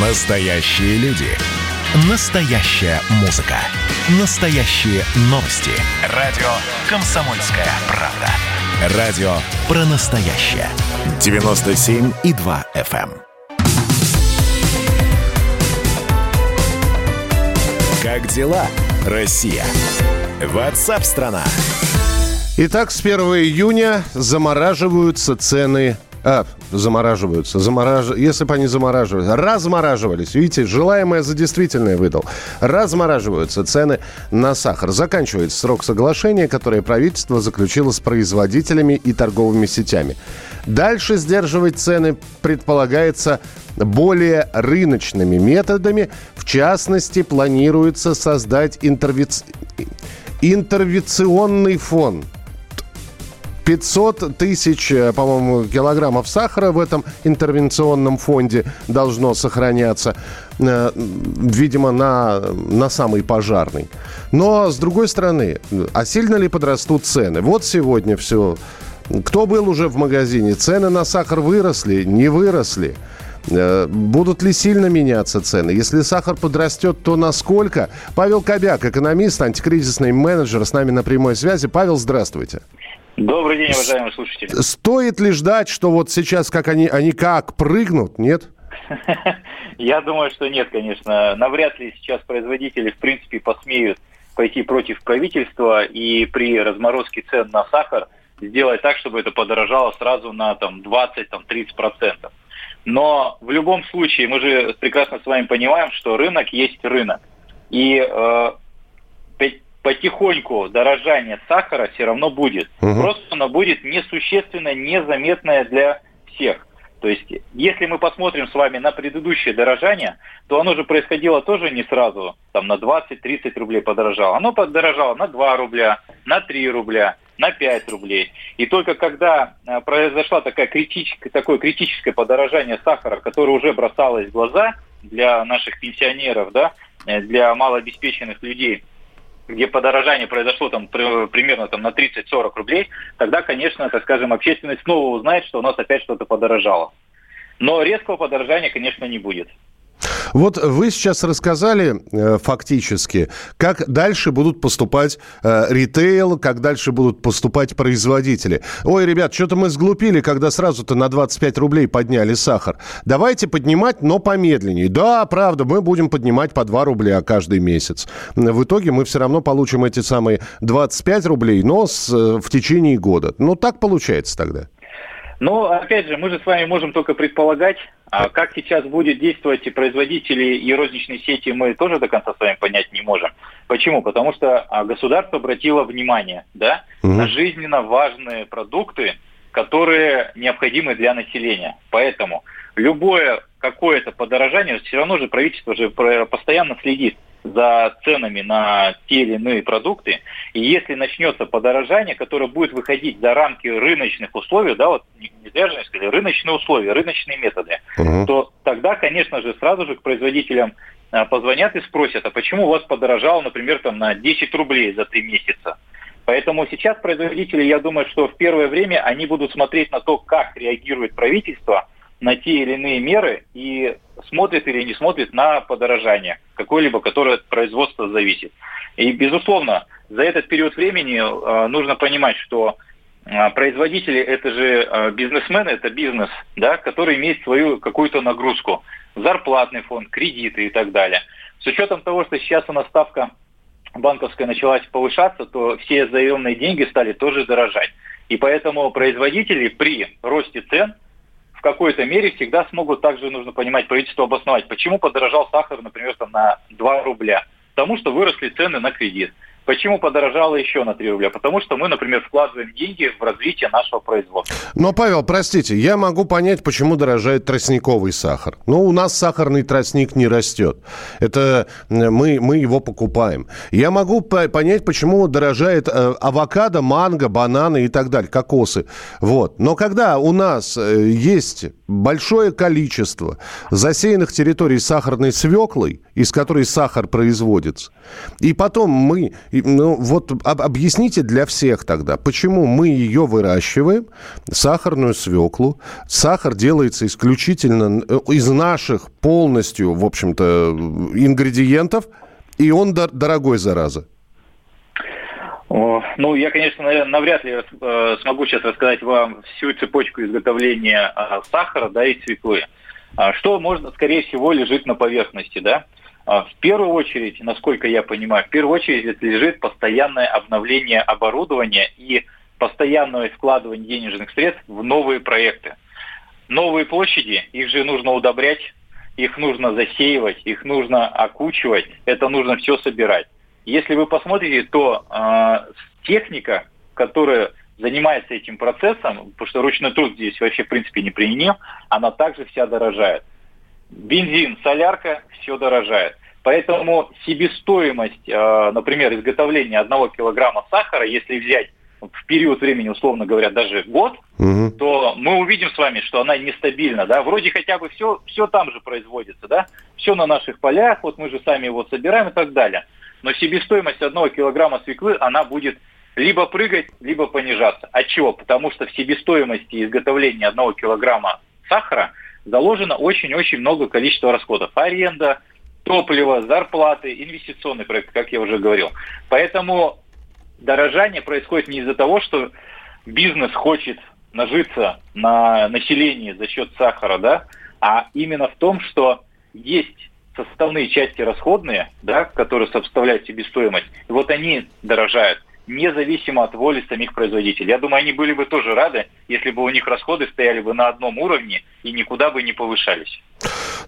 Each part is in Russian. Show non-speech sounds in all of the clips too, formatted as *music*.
Настоящие люди. Настоящая музыка. Настоящие новости. Радио «Комсомольская правда». Радио про настоящее. 97,2 FM. эм. Как дела, Россия? Ватсап-страна! Итак, с 1 июня замораживаются цены а, замораживаются. Замораж... Если бы они замораживались. Размораживались. Видите, желаемое за действительное выдал. Размораживаются цены на сахар. Заканчивается срок соглашения, которое правительство заключило с производителями и торговыми сетями. Дальше сдерживать цены предполагается более рыночными методами. В частности, планируется создать интервенци... интервенционный фонд 500 тысяч, э, по-моему, килограммов сахара в этом интервенционном фонде должно сохраняться, э, видимо, на, на самый пожарный. Но, с другой стороны, а сильно ли подрастут цены? Вот сегодня все. Кто был уже в магазине? Цены на сахар выросли, не выросли? Э, будут ли сильно меняться цены? Если сахар подрастет, то насколько? Павел Кобяк, экономист, антикризисный менеджер, с нами на прямой связи. Павел, здравствуйте. Добрый день, уважаемые слушатели. Стоит ли ждать, что вот сейчас как они, они как прыгнут, нет? *laughs* Я думаю, что нет, конечно. Навряд ли сейчас производители, в принципе, посмеют пойти против правительства и при разморозке цен на сахар сделать так, чтобы это подорожало сразу на там, 20-30%. Но в любом случае, мы же прекрасно с вами понимаем, что рынок есть рынок. И э, потихоньку дорожание сахара все равно будет. Угу. Просто оно будет несущественно, незаметное для всех. То есть, если мы посмотрим с вами на предыдущее дорожание, то оно же происходило тоже не сразу, там на 20-30 рублей подорожало. Оно подорожало на 2 рубля, на 3 рубля, на 5 рублей. И только когда э, произошла такая критическая, такое критическое подорожание сахара, которое уже бросалось в глаза для наших пенсионеров, да, э, для малообеспеченных людей, где подорожание произошло там примерно там, на 30-40 рублей, тогда, конечно, так скажем, общественность снова узнает, что у нас опять что-то подорожало. Но резкого подорожания, конечно, не будет. Вот вы сейчас рассказали э, фактически, как дальше будут поступать э, ритейл, как дальше будут поступать производители. Ой, ребят, что-то мы сглупили, когда сразу-то на 25 рублей подняли сахар. Давайте поднимать, но помедленнее. Да, правда, мы будем поднимать по 2 рубля каждый месяц. В итоге мы все равно получим эти самые 25 рублей, но с, э, в течение года. Ну, так получается тогда. Но, опять же, мы же с вами можем только предполагать, а как сейчас будет действовать и производители, и розничные сети, мы тоже до конца с вами понять не можем. Почему? Потому что а, государство обратило внимание да, угу. на жизненно важные продукты, которые необходимы для населения. Поэтому любое какое-то подорожание, все равно же правительство же постоянно следит за ценами на те или иные продукты. И если начнется подорожание, которое будет выходить за рамки рыночных условий, да, вот не зря же сказали, рыночные условия, рыночные методы, угу. то тогда, конечно же, сразу же к производителям а, позвонят и спросят, а почему у вас подорожало, например, там на 10 рублей за три месяца? Поэтому сейчас производители, я думаю, что в первое время они будут смотреть на то, как реагирует правительство – на те или иные меры и смотрит или не смотрит на подорожание какое-либо, которое от производства зависит. И, безусловно, за этот период времени э, нужно понимать, что э, производители – это же э, бизнесмены, это бизнес, да, который имеет свою какую-то нагрузку, зарплатный фонд, кредиты и так далее. С учетом того, что сейчас у нас ставка банковская началась повышаться, то все заемные деньги стали тоже дорожать. И поэтому производители при росте цен – в какой-то мере всегда смогут, также нужно понимать, правительство обосновать, почему подорожал сахар, например, там, на 2 рубля. Потому что выросли цены на кредит. Почему подорожало еще на 3 рубля? Потому что мы, например, вкладываем деньги в развитие нашего производства. Но, Павел, простите, я могу понять, почему дорожает тростниковый сахар. Но у нас сахарный тростник не растет. Это мы, мы его покупаем. Я могу понять, почему дорожает э, авокадо, манго, бананы и так далее, кокосы. Вот. Но когда у нас э, есть большое количество засеянных территорий сахарной свеклой, из которой сахар производится, и потом мы ну, вот об, объясните для всех тогда, почему мы ее выращиваем, сахарную свеклу. Сахар делается исключительно э, из наших полностью, в общем-то, ингредиентов, и он дорогой, зараза. Ну, я, конечно, навряд ли э, смогу сейчас рассказать вам всю цепочку изготовления э, сахара, да, и свеклы. А что можно, скорее всего, лежит на поверхности, да? А в первую очередь, насколько я понимаю, в первую очередь это лежит постоянное обновление оборудования и постоянное вкладывание денежных средств в новые проекты. Новые площади, их же нужно удобрять, их нужно засеивать, их нужно окучивать, это нужно все собирать. Если вы посмотрите, то э, техника, которая занимается этим процессом, потому что ручной труд здесь вообще в принципе не применим, она также вся дорожает. Бензин, солярка, все дорожает. Поэтому себестоимость, э, например, изготовления одного килограмма сахара, если взять в период времени, условно говоря, даже год, угу. то мы увидим с вами, что она нестабильна, да, вроде хотя бы все, все там же производится, да, все на наших полях, вот мы же сами его собираем и так далее но себестоимость одного килограмма свеклы, она будет либо прыгать, либо понижаться. От чего? Потому что в себестоимости изготовления одного килограмма сахара заложено очень-очень много количества расходов. Аренда, топливо, зарплаты, инвестиционный проект, как я уже говорил. Поэтому дорожание происходит не из-за того, что бизнес хочет нажиться на населении за счет сахара, да, а именно в том, что есть составные части расходные, да, которые составляют себестоимость, и вот они дорожают независимо от воли самих производителей. Я думаю, они были бы тоже рады, если бы у них расходы стояли бы на одном уровне и никуда бы не повышались.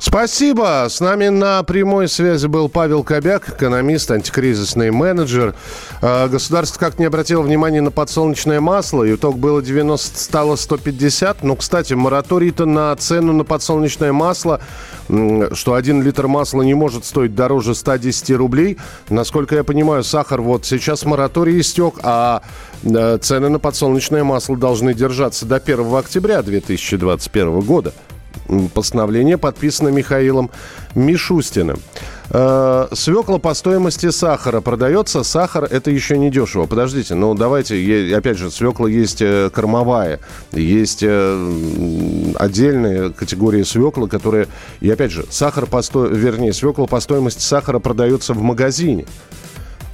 Спасибо. С нами на прямой связи был Павел Кобяк, экономист, антикризисный менеджер. А, государство как не обратило внимания на подсолнечное масло. Итог было 90, стало 150. Ну, кстати, мораторий-то на цену на подсолнечное масло, что один литр масла не может стоить дороже 110 рублей. Насколько я понимаю, сахар вот сейчас мораторий истек, а э, цены на подсолнечное масло должны держаться до 1 октября 2021 года. Постановление подписано Михаилом Мишустиным. Э, свекла по стоимости сахара продается. Сахар это еще не дешево. Подождите, ну давайте, опять же, свекла есть э, кормовая, есть э, отдельные категории свеклы, которые, и опять же, сахар по сто... вернее, свекла по стоимости сахара продается в магазине.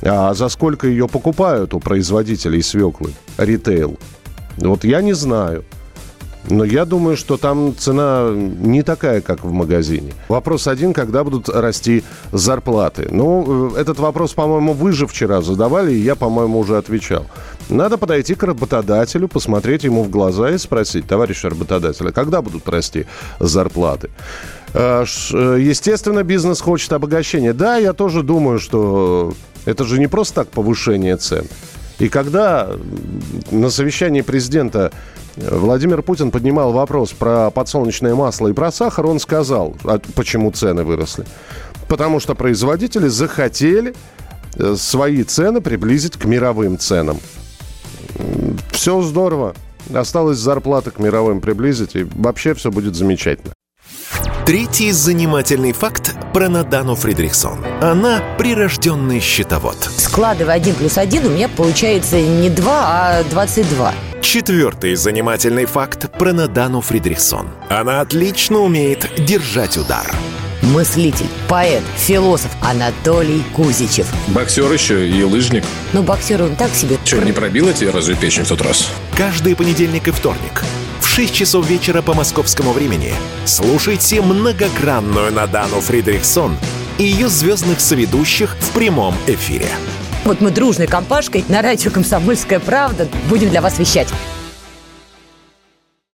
А за сколько ее покупают у производителей свеклы? Ритейл. Вот я не знаю. Но я думаю, что там цена не такая, как в магазине. Вопрос один, когда будут расти зарплаты. Ну, э, этот вопрос, по-моему, вы же вчера задавали, и я, по-моему, уже отвечал. Надо подойти к работодателю, посмотреть ему в глаза и спросить, товарищ работодатель, а когда будут расти зарплаты? Э, э, естественно, бизнес хочет обогащения. Да, я тоже думаю, что это же не просто так повышение цен. И когда на совещании президента Владимир Путин поднимал вопрос про подсолнечное масло и про сахар, он сказал, а почему цены выросли. Потому что производители захотели э, свои цены приблизить к мировым ценам. Все здорово. Осталось зарплаты к мировым приблизить, и вообще все будет замечательно. Третий занимательный факт про Надану Фридрихсон. Она прирожденный счетовод. Складывая один плюс один, у меня получается не 2, а 22. Четвертый занимательный факт про Надану Фридрихсон. Она отлично умеет держать удар. Мыслитель, поэт, философ Анатолий Кузичев. Боксер еще и лыжник. Ну, боксер он так себе. Что, не пробила тебе разве печень в тот раз? Каждый понедельник и вторник в 6 часов вечера по московскому времени слушайте многогранную Надану Фридрихсон и ее звездных соведущих в прямом эфире. Вот мы дружной компашкой на радио «Комсомольская правда» будем для вас вещать.